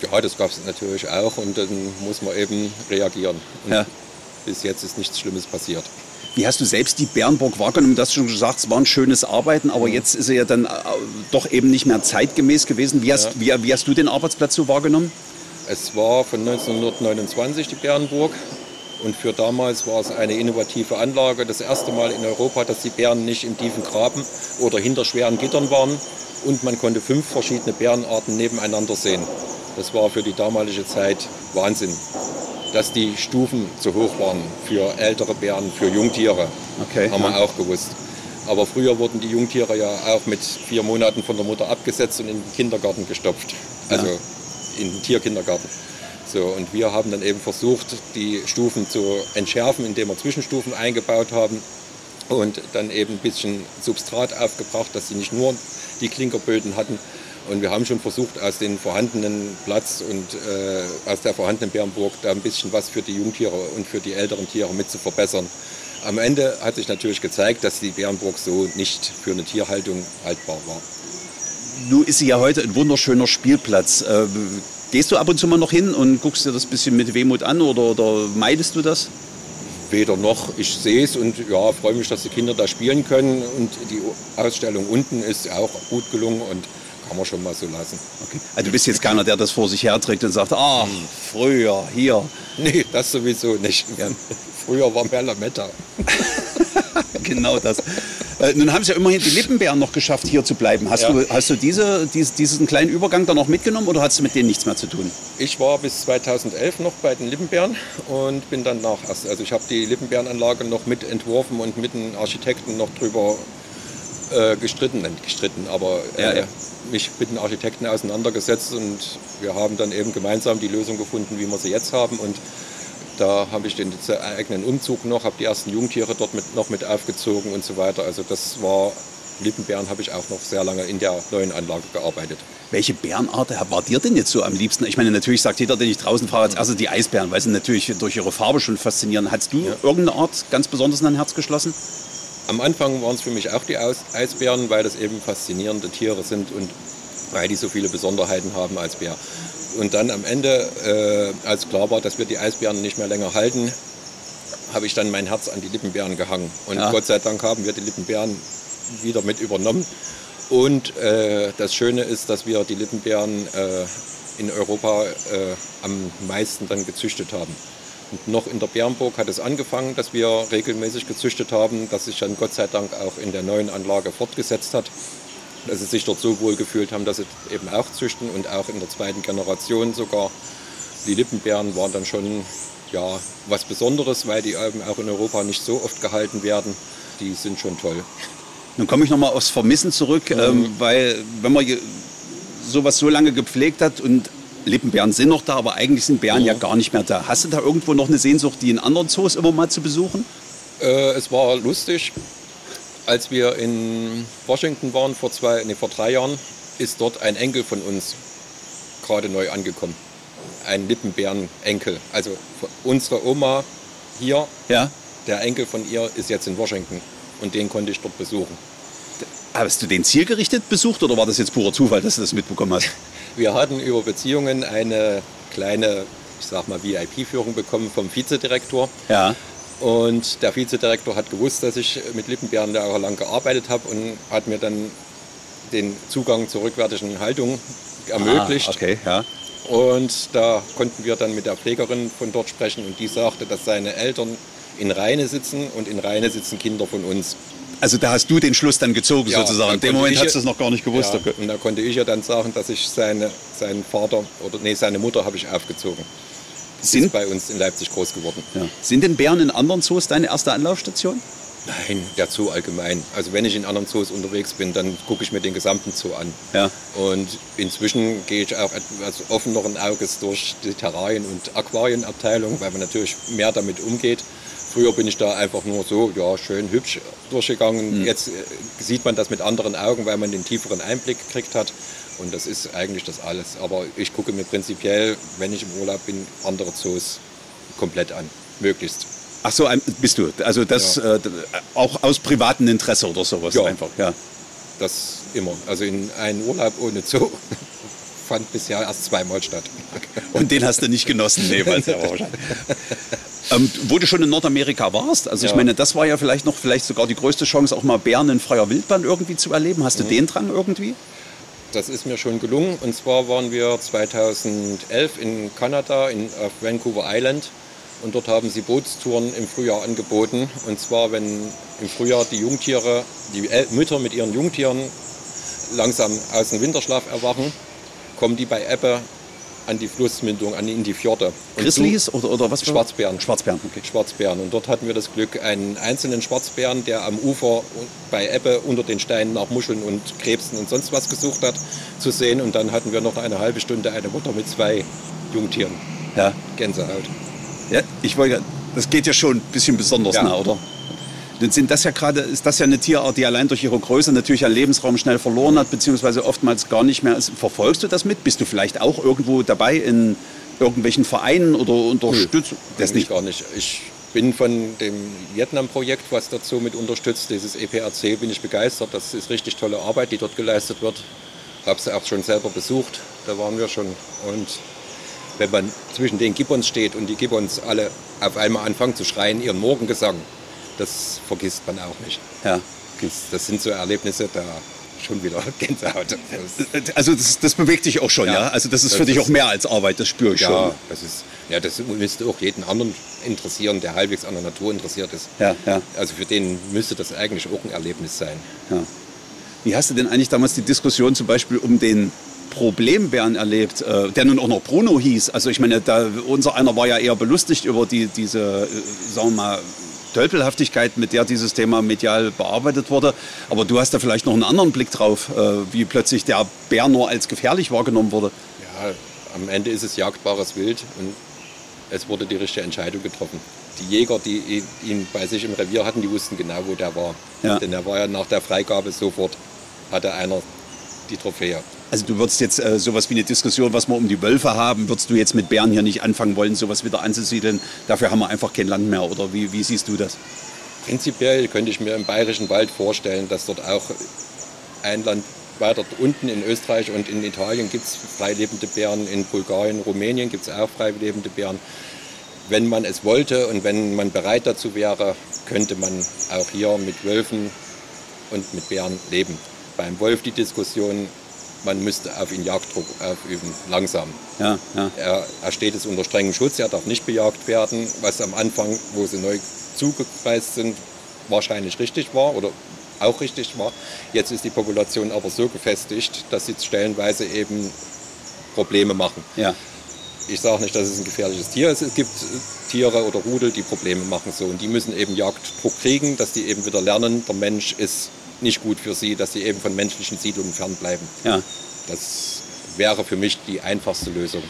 Ja, das gab es natürlich auch und dann muss man eben reagieren. Ja. bis jetzt ist nichts Schlimmes passiert. Wie hast du selbst die Bernburg wahrgenommen? Du hast schon gesagt, es war ein schönes Arbeiten, aber jetzt ist er ja dann äh, doch eben nicht mehr zeitgemäß gewesen. Wie hast, wie, wie hast du den Arbeitsplatz so wahrgenommen? Es war von 1929 die Bärenburg und für damals war es eine innovative Anlage. Das erste Mal in Europa, dass die Bären nicht in tiefen Graben oder hinter schweren Gittern waren und man konnte fünf verschiedene Bärenarten nebeneinander sehen. Das war für die damalige Zeit Wahnsinn, dass die Stufen zu hoch waren für ältere Bären, für Jungtiere. Okay, Haben wir ja. auch gewusst. Aber früher wurden die Jungtiere ja auch mit vier Monaten von der Mutter abgesetzt und in den Kindergarten gestopft. Also Ja. in den Tierkindergarten. So, und wir haben dann eben versucht, die Stufen zu entschärfen, indem wir Zwischenstufen eingebaut haben und dann eben ein bisschen Substrat aufgebracht, dass sie nicht nur die Klinkerböden hatten. Und wir haben schon versucht, aus dem vorhandenen Platz und äh, aus der vorhandenen Bärenburg da ein bisschen was für die Jungtiere und für die älteren Tiere mit zu verbessern. Am Ende hat sich natürlich gezeigt, dass die Bärenburg so nicht für eine Tierhaltung haltbar war. Nun ist sie ja heute ein wunderschöner Spielplatz. Gehst du ab und zu mal noch hin und guckst dir das bisschen mit Wehmut an oder, oder meidest du das? Weder noch, ich sehe es und ja, freue mich, dass die Kinder da spielen können. Und die Ausstellung unten ist auch gut gelungen und kann man schon mal so lassen. Okay. Also du bist jetzt keiner, der das vor sich herträgt und sagt, ah, früher, hier. Nee, das sowieso nicht. Früher war mehr Lametta. genau das. Äh, nun haben Sie ja immerhin die Lippenbären noch geschafft, hier zu bleiben. Hast Ja. du, hast du diese, dies- diesen kleinen Übergang dann noch mitgenommen oder hast du mit denen nichts mehr zu tun? Ich war bis 2011 noch bei den Lippenbären und bin dann nach. Also ich habe die Lippenbärenanlage noch mit entworfen und mit den Architekten noch drüber äh, gestritten, nicht gestritten, aber äh, Ja, ja. mich mit den Architekten auseinandergesetzt und wir haben dann eben gemeinsam die Lösung gefunden, wie wir sie jetzt haben und da habe ich den eigenen Umzug noch, habe die ersten Jungtiere dort mit, noch mit aufgezogen und so weiter. Also das war, Lippenbären habe ich auch noch sehr lange in der neuen Anlage gearbeitet. Welche Bärenart war dir denn jetzt so am liebsten? Ich meine, natürlich sagt jeder, den ich draußen frage, als erstes die Eisbären, weil sie natürlich durch ihre Farbe schon faszinieren. Hast du irgendeine Art ganz besonders in dein Herz geschlossen? Am Anfang waren es für mich auch die Eisbären, weil das eben faszinierende Tiere sind und weil die so viele Besonderheiten haben als Bär. Und dann am Ende, äh, als klar war, dass wir die Eisbären nicht mehr länger halten, habe ich dann mein Herz an die Lippenbären gehangen. Und Ja. Gott sei Dank haben wir die Lippenbären wieder mit übernommen. Und äh, das Schöne ist, dass wir die Lippenbären äh, in Europa äh, am meisten dann gezüchtet haben. Und noch in der Bärenburg hat es angefangen, dass wir regelmäßig gezüchtet haben, dass sich dann Gott sei Dank auch in der neuen Anlage fortgesetzt hat. Dass sie sich dort so wohl gefühlt haben, dass sie eben auch züchten und auch in der zweiten Generation sogar. Die Lippenbären waren dann schon ja, was Besonderes, weil die eben auch in Europa nicht so oft gehalten werden. Die sind schon toll. Nun komme ich nochmal aufs Vermissen zurück, ähm, weil wenn man sowas so lange gepflegt hat und Lippenbären sind noch da, aber eigentlich sind Bären ja gar nicht mehr da. Hast du da irgendwo noch eine Sehnsucht, die in anderen Zoos immer mal zu besuchen? Äh, es war lustig, als wir in Washington waren vor, zwei, nee, vor drei Jahren, ist dort ein Enkel von uns gerade neu angekommen. Ein Lippenbären-Enkel. Also unsere Oma hier, Ja. der Enkel von ihr, ist jetzt in Washington und den konnte ich dort besuchen. Hast du den zielgerichtet besucht oder war das jetzt purer Zufall, dass du das mitbekommen hast? Wir hatten über Beziehungen eine kleine, ich sag mal, VIP-Führung bekommen vom Vizedirektor. Ja. Und der Vizedirektor hat gewusst, dass ich mit Lippenbären jahrelang gearbeitet habe und hat mir dann den Zugang zur rückwärtigen Haltung ermöglicht. Ah, okay, ja. Und da konnten wir dann mit der Pflegerin von dort sprechen und die sagte, dass seine Eltern in Rheine sitzen und in Rheine sitzen Kinder von uns. Also da hast du den Schluss dann gezogen Ja, sozusagen. In dem Moment ich- hast du es noch gar nicht gewusst. Ja, und da konnte ich ja dann sagen, dass ich seine, seinen Vater oder nee, seine Mutter habe ich aufgezogen. Sie Sind- ist bei uns in Leipzig groß geworden. Ja. Sind denn Bären in anderen Zoos deine erste Anlaufstation? Nein, der Zoo allgemein. Also wenn ich in anderen Zoos unterwegs bin, dann gucke ich mir den gesamten Zoo an. Ja. Und inzwischen gehe ich auch etwas offeneren Auges durch die Terrarien- und Aquarienabteilung, weil man natürlich mehr damit umgeht. Früher bin ich da einfach nur so, ja, schön hübsch durchgegangen. Jetzt äh, sieht man das mit anderen Augen, weil man den tieferen Einblick gekriegt hat. Und das ist eigentlich das alles. Aber ich gucke mir prinzipiell, wenn ich im Urlaub bin, andere Zoos komplett an. Möglichst. Ach so, bist du. Also das Ja. äh, auch aus privatem Interesse oder sowas Ja. einfach. Ja. Das immer. Also in einen Urlaub ohne Zoo fand bisher erst zweimal statt. Und den hast du nicht genossen, nee, weil's ja wahrscheinlich. ähm, wo du schon in Nordamerika warst, also ich Ja. meine, das war ja vielleicht noch vielleicht sogar die größte Chance, auch mal Bären in freier Wildbahn irgendwie zu erleben. Hast du den Drang irgendwie? Das ist mir schon gelungen. Und zwar waren wir 2011 in Kanada, in, auf Vancouver Island. Und dort haben sie Bootstouren im Frühjahr angeboten. Und zwar, wenn im Frühjahr die Jungtiere, die Mütter mit ihren Jungtieren langsam aus dem Winterschlaf erwachen, kommen die bei Ebbe an die Flussmündung, an in die Fjorde. Und Grizzlies oder, oder was? für- Schwarzbären. Schwarzbären, okay. Schwarzbären. Und dort hatten wir das Glück, einen einzelnen Schwarzbären, der am Ufer bei Ebbe unter den Steinen nach Muscheln und Krebsen und sonst was gesucht hat, zu sehen. Und dann hatten wir noch eine halbe Stunde eine Mutter mit zwei Jungtieren. Ja. Gänsehaut. Ja, ich wollte, das geht ja schon ein bisschen besonders Ja. nah, oder? Dann sind das ja gerade, ist das ja eine Tierart, die allein durch ihre Größe natürlich einen Lebensraum schnell verloren hat, beziehungsweise oftmals gar nicht mehr ist. Verfolgst du das mit? Bist du vielleicht auch irgendwo dabei in irgendwelchen Vereinen oder unterstützt? Das nicht. gar nicht. Ich bin von dem Vietnam-Projekt, was dazu mit unterstützt, dieses EPRC, bin ich begeistert. Das ist richtig tolle Arbeit, die dort geleistet wird. Habe es auch schon selber besucht, da waren wir schon. Und wenn man zwischen den Gibbons steht und die Gibbons alle auf einmal anfangen zu schreien, ihren Morgengesang, das vergisst man auch nicht. Ja. Das, sind so Erlebnisse, da schon wieder Gänsehaut. Also das, das bewegt dich auch schon, ja? Ja. Also das ist Das für dich ist- auch mehr als Arbeit, das spüre ich Ja, schon. das ist, ja, das müsste auch jeden anderen interessieren, der halbwegs an der Natur interessiert ist. Ja, ja. Also für den müsste das eigentlich auch ein Erlebnis sein. Ja. Wie hast du denn eigentlich damals die Diskussion zum Beispiel um den Problembären erlebt, äh, der nun auch noch Bruno hieß? Also ich meine, da, unser einer war ja eher belustigt über die, diese, äh, sagen wir mal, Tölpelhaftigkeit, mit der dieses Thema medial bearbeitet wurde. Aber du hast da vielleicht noch einen anderen Blick drauf, äh, wie plötzlich der Bär nur als gefährlich wahrgenommen wurde. Ja, am Ende ist es jagdbares Wild und es wurde die richtige Entscheidung getroffen. Die Jäger, die ihn- ihn bei sich im Revier hatten, die wussten genau, wo der war. Ja. Denn er war ja nach der Freigabe sofort, hatte einer die Trophäe. Also du würdest jetzt äh, sowas wie eine Diskussion, was wir um die Wölfe haben, würdest du jetzt mit Bären hier nicht anfangen wollen, sowas wieder anzusiedeln. Dafür haben wir einfach kein Land mehr. Oder wie, wie siehst du das? Prinzipiell könnte ich mir im Bayerischen Wald vorstellen, dass dort auch ein Land weiter unten in Österreich und in Italien gibt es freilebende Bären, in Bulgarien, Rumänien gibt es auch freilebende Bären. Wenn man es wollte und wenn man bereit dazu wäre, könnte man auch hier mit Wölfen und mit Bären leben. Beim Wolf die Diskussion, man müsste auf ihn Jagddruck aufüben, langsam. Ja, ja. Er, er steht es unter strengem Schutz, er darf nicht bejagt werden, was am Anfang, wo sie neu zugereist sind, wahrscheinlich richtig war oder auch richtig war. Jetzt ist die Population aber so gefestigt, dass sie stellenweise eben Probleme machen. ja. Ich sage nicht, dass es ein gefährliches Tier ist. Es gibt Tiere oder Rudel, die Probleme machen so. Und die müssen eben Jagddruck kriegen, dass die eben wieder lernen, der Mensch ist nicht gut für sie, dass sie eben von menschlichen Siedlungen fernbleiben. ja. Das wäre für mich die einfachste Lösung.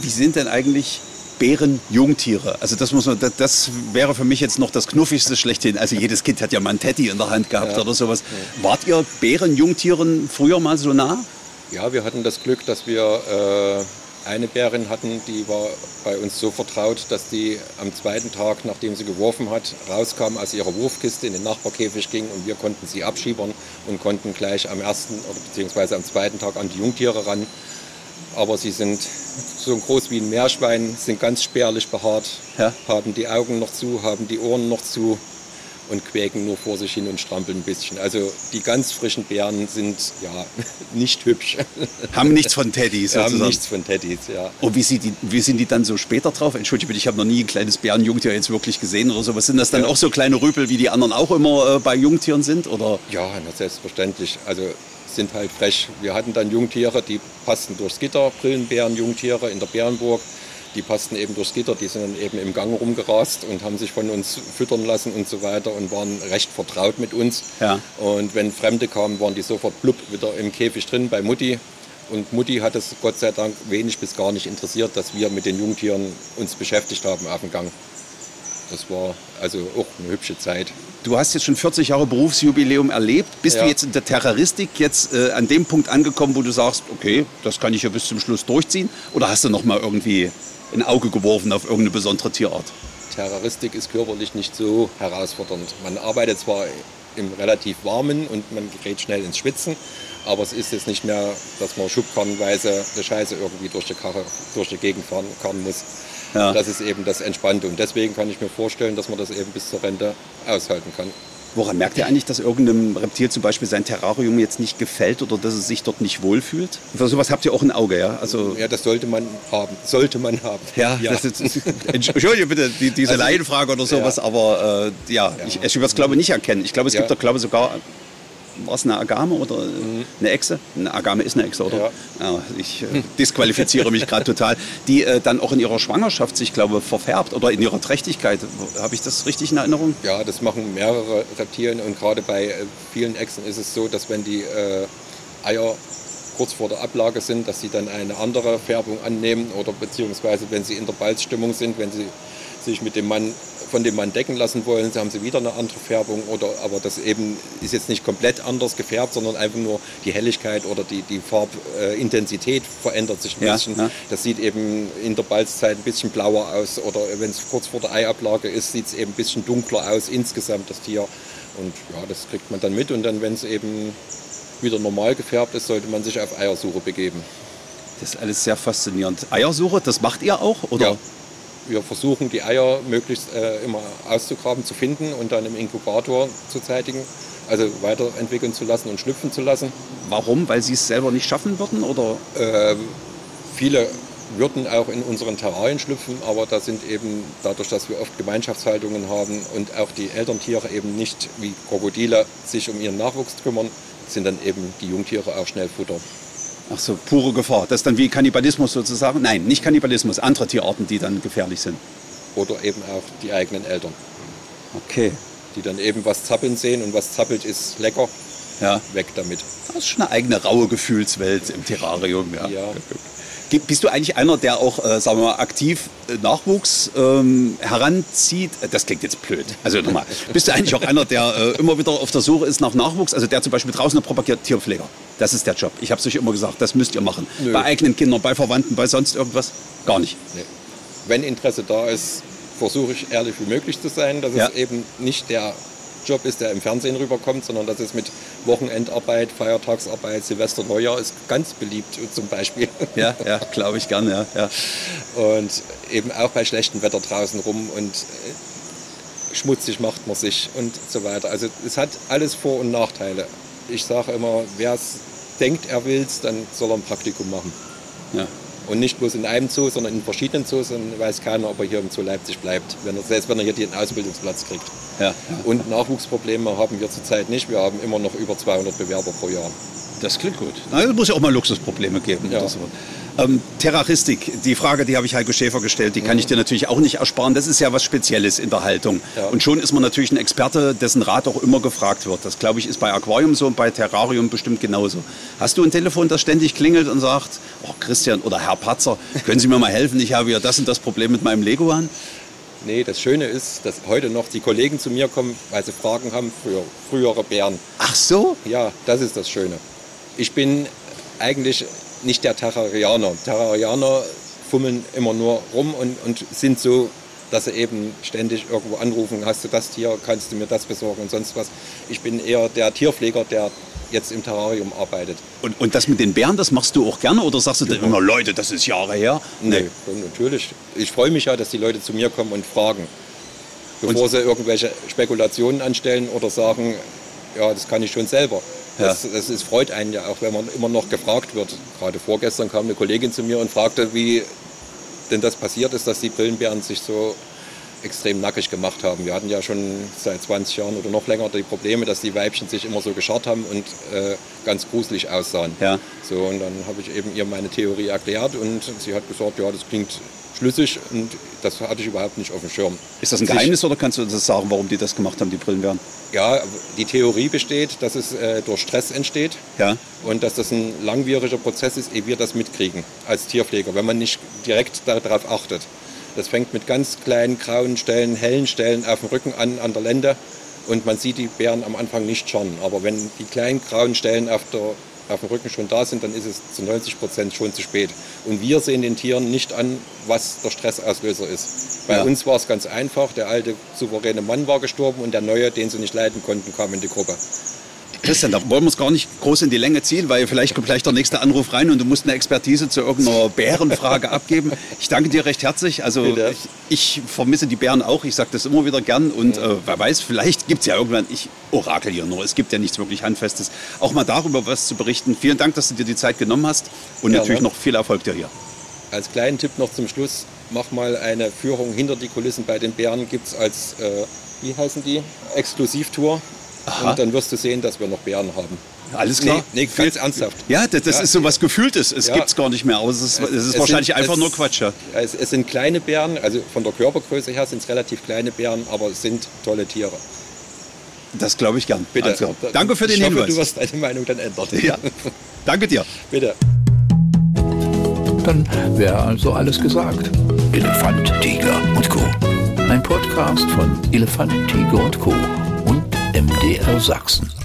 Wie sind denn eigentlich Bären Jungtiere? Also das muss man, das, das wäre für mich jetzt noch das knuffigste schlechthin. Also jedes Kind hat ja mal ein Teddy in der Hand gehabt Ja. oder sowas. Wart ihr Bären Jungtieren früher mal so nah? Ja, wir hatten das Glück, dass wir äh, eine Bärin hatten, die war bei uns so vertraut, dass die am zweiten Tag, nachdem sie geworfen hat, rauskam aus ihrer Wurfkiste in den Nachbarkäfig ging und wir konnten sie abschiebern und konnten gleich am ersten oder beziehungsweise am zweiten Tag an die Jungtiere ran. Aber sie sind so groß wie ein Meerschwein, sind ganz spärlich behaart, Ja. haben die Augen noch zu, haben die Ohren noch zu und quäken nur vor sich hin und strampeln ein bisschen. Also die ganz frischen Bären sind ja nicht hübsch. Haben nichts von Teddys Wir haben sozusagen. nichts von Teddys, ja. Und wie, sind die, wie sind die dann so später drauf? Entschuldige bitte, ich habe noch nie ein kleines Bärenjungtier jetzt wirklich gesehen oder so. Was sind das dann Ja. auch so kleine Rüpel, wie die anderen auch immer äh, bei Jungtieren sind? Oder? Ja, na, selbstverständlich. Also sind halt frech. Wir hatten dann Jungtiere, die passten durchs Gitter, Brillenbären, Jungtiere in der Bärenburg. Die passten eben durchs Gitter, die sind dann eben im Gang rumgerast und haben sich von uns füttern lassen und so weiter und waren recht vertraut mit uns. Ja. Und wenn Fremde kamen, waren die sofort blub wieder im Käfig drin bei Mutti. Und Mutti hat es Gott sei Dank wenig bis gar nicht interessiert, dass wir mit den Jungtieren uns beschäftigt haben auf dem Gang. Das war also auch eine hübsche Zeit. Du hast jetzt schon 40 Jahre Berufsjubiläum erlebt. Bist Ja. du jetzt in der Terroristik jetzt äh, an dem Punkt angekommen, wo du sagst, okay, das kann ich ja bis zum Schluss durchziehen? Oder hast du noch mal irgendwie ein Auge geworfen auf irgendeine besondere Tierart? Terroristik ist körperlich nicht so herausfordernd. Man arbeitet zwar im relativ warmen und man gerät schnell ins Schwitzen, aber es ist jetzt nicht mehr, dass man schubkarrenweise eine Scheiße irgendwie durch die, Karre, durch die Gegend fahren, karren muss. Ja. Das ist eben das Entspannte und deswegen kann ich mir vorstellen, dass man das eben bis zur Rente aushalten kann. Woran merkt ihr eigentlich, dass irgendeinem Reptil zum Beispiel sein Terrarium jetzt nicht gefällt oder dass es sich dort nicht wohlfühlt? Für sowas habt ihr auch ein Auge, ja? Also, Ja, das sollte man haben. Sollte man haben. ja, Das ist, Entschuldige bitte, die, diese Also, Laienfrage oder sowas, ja. aber äh, ja, ich, ich würde es glaube ich nicht erkennen. Ich glaube, es Ja. gibt da glaube ich sogar, war es eine Agame oder eine Echse? Eine Agame ist eine Echse, oder? Ja. Ja, ich äh, disqualifiziere mich gerade total. Die äh, dann auch in ihrer Schwangerschaft sich, glaube ich, verfärbt oder in ihrer Trächtigkeit. Habe ich das richtig in Erinnerung? Ja, das machen mehrere Reptilien und gerade bei äh, vielen Echsen ist es so, dass wenn die Eier kurz vor der Ablage sind, dass sie dann eine andere Färbung annehmen oder beziehungsweise wenn sie in der Balzstimmung sind, wenn sie sich mit dem Mann von dem Mann decken lassen wollen, haben sie wieder eine andere Färbung oder aber das eben ist jetzt nicht komplett anders gefärbt, sondern einfach nur die Helligkeit oder die, die Farbintensität verändert sich ein Ja, bisschen. ja. Das sieht eben in der Balzzeit ein bisschen blauer aus oder wenn es kurz vor der Eiablage ist, sieht es eben ein bisschen dunkler aus insgesamt das Tier. Und ja, das kriegt man dann mit und dann, wenn es eben wieder normal gefärbt ist, sollte man sich auf Eiersuche begeben. Das ist alles sehr faszinierend. Eiersuche, das macht ihr auch? Oder? Ja. Wir versuchen die Eier möglichst äh, immer auszugraben, zu finden und dann im Inkubator zu zeitigen also weiterentwickeln zu lassen und schlüpfen zu lassen. Warum? Weil sie es selber nicht schaffen würden? Oder? Äh, viele würden auch in unseren Terrarien schlüpfen, aber da sind eben dadurch, dass wir oft Gemeinschaftshaltungen haben und auch die Elterntiere eben nicht wie Krokodile sich um ihren Nachwuchs kümmern, sind dann eben die Jungtiere auch schnell Futter. Ach so, pure Gefahr. Das ist dann wie Kannibalismus sozusagen? Nein, nicht Kannibalismus, andere Tierarten, die dann gefährlich sind. Oder eben auch die eigenen Eltern. Okay. Die dann eben was zappeln sehen und was zappelt ist lecker. Ja. Weg damit. Das ist schon eine eigene raue Gefühlswelt im Terrarium. Ja. Ja. Bist du eigentlich einer, der auch, äh, sagen wir mal, aktiv äh, Nachwuchs ähm, heranzieht? Äh, Das klingt jetzt blöd. Also nochmal, bist du eigentlich auch einer, der äh, immer wieder auf der Suche ist nach Nachwuchs? Also der zum Beispiel draußen propagiert Tierpfleger. Das ist der Job. Ich habe es euch immer gesagt, das müsst ihr machen. Nö. Bei eigenen Kindern, bei Verwandten, bei sonst irgendwas? Gar nicht. Nee. Wenn Interesse da ist, versuche ich ehrlich wie möglich zu sein, dass Ja. es eben nicht der Job ist, der im Fernsehen rüberkommt, sondern dass es mit Wochenendarbeit, Feiertagsarbeit, Silvester, Neujahr ist ganz beliebt zum Beispiel. Ja, ja, glaube ich gern, ja. ja. Und eben auch bei schlechtem Wetter draußen rum und äh, schmutzig macht man sich und so weiter. Also es hat alles Vor- und Nachteile. Ich sage immer, wer es denkt, er will es, dann soll er ein Praktikum machen. ja. Und nicht bloß in einem Zoo, sondern in verschiedenen Zoos. Dann weiß keiner, ob er hier im Zoo Leipzig bleibt, wenn er, selbst wenn er hier den Ausbildungsplatz kriegt. ja. Und Nachwuchsprobleme haben wir zurzeit nicht. Wir haben immer noch über 200 Bewerber pro Jahr. Das klingt gut. Na, es muss ja auch mal Luxusprobleme geben. Ja. Ähm, Terroristik, die Frage, die habe ich Heiko Schäfer gestellt, die kann ich dir natürlich auch nicht ersparen. Das ist ja was Spezielles in der Haltung. Ja. Und schon ist man natürlich ein Experte, dessen Rat auch immer gefragt wird. Das, glaube ich, ist bei Aquarium so und bei Terrarium bestimmt genauso. Hast du ein Telefon, das ständig klingelt und sagt, oh Christian oder Herr Patzer, können Sie mir mal helfen? Ich habe ja das und das Problem mit meinem Leguan. Nee, das Schöne ist, dass heute noch die Kollegen zu mir kommen, weil sie Fragen haben für frühere Bären. Ach so? Ja, das ist das Schöne. Ich bin eigentlich nicht der Terrarianer. Terrarianer fummeln immer nur rum und, und sind so, dass sie eben ständig irgendwo anrufen, hast du das Tier, kannst du mir das besorgen und sonst was. Ich bin eher der Tierpfleger, der jetzt im Terrarium arbeitet. Und, und das mit den Bären, das machst du auch gerne oder sagst du dann immer, Leute, das ist Jahre her? Nee, schon natürlich. Ich freue mich ja, dass die Leute zu mir kommen und fragen. Bevor sie irgendwelche Spekulationen anstellen oder sagen, ja, das kann ich schon selber. Das, das ist, freut einen ja auch, wenn man immer noch gefragt wird. Gerade vorgestern kam eine Kollegin zu mir und fragte, wie denn das passiert ist, dass die Brillenbären sich so extrem nackig gemacht haben. Wir hatten ja schon seit 20 Jahren oder noch länger die Probleme, dass die Weibchen sich immer so geschart haben und äh, ganz gruselig aussahen. Ja. So, und dann habe ich eben ihr meine Theorie erklärt und sie hat gesagt, ja, das klingt schlüssig und das hatte ich überhaupt nicht auf dem Schirm. Ist das ein Geheimnis oder kannst du das sagen, warum die das gemacht haben, die Brillenbären? Ja, die Theorie besteht, dass es äh, durch Stress entsteht Ja. und dass das ein langwieriger Prozess ist, ehe wir das mitkriegen als Tierpfleger, wenn man nicht direkt darauf achtet. Das fängt mit ganz kleinen grauen Stellen, hellen Stellen auf dem Rücken an, an der Lende und man sieht die Bären am Anfang nicht schon. Aber wenn die kleinen grauen Stellen auf, der, auf dem Rücken schon da sind, dann ist es zu 90 Prozent schon zu spät. Und wir sehen den Tieren nicht an, was der Stressauslöser ist. Bei Ja. uns war es ganz einfach. Der alte souveräne Mann war gestorben und der neue, den sie nicht leiden konnten, kam in die Gruppe. Christian, da wollen wir es gar nicht groß in die Länge ziehen, weil vielleicht kommt gleich der nächste Anruf rein und du musst eine Expertise zu irgendeiner Bärenfrage abgeben. Ich danke dir recht herzlich. Also ich, ich vermisse die Bären auch. Ich sage das immer wieder gern und äh, wer weiß, vielleicht gibt es ja irgendwann, ich orakel hier nur, es gibt ja nichts wirklich Handfestes, auch mal darüber was zu berichten. Vielen Dank, dass du dir die Zeit genommen hast und Gerne. natürlich noch viel Erfolg dir hier. Als kleinen Tipp noch zum Schluss, mach mal eine Führung hinter die Kulissen bei den Bären. Gibt es als, äh, wie heißen die, Exklusivtour. Aha. Und dann wirst du sehen, dass wir noch Bären haben. Alles klar. Nee, nee ganz ernsthaft. Ja, das, das Ja. ist so was Gefühltes. Es Ja. gibt es gar nicht mehr. Aber es ist, es ist Es wahrscheinlich sind- einfach es- nur Quatsch. Ja. Es, es sind kleine Bären, also von der Körpergröße her sind es relativ kleine Bären, aber es sind tolle Tiere. Das glaube ich gern. Bitte. Also, danke für den ich hoffe, Hinweis. du wirst deine Meinung dann ändern. Ja. Danke dir. Bitte. Dann wäre also alles gesagt. Elefant, Tiger und Co. Ein Podcast von Elefant, Tiger und Co. MDR Sachsen.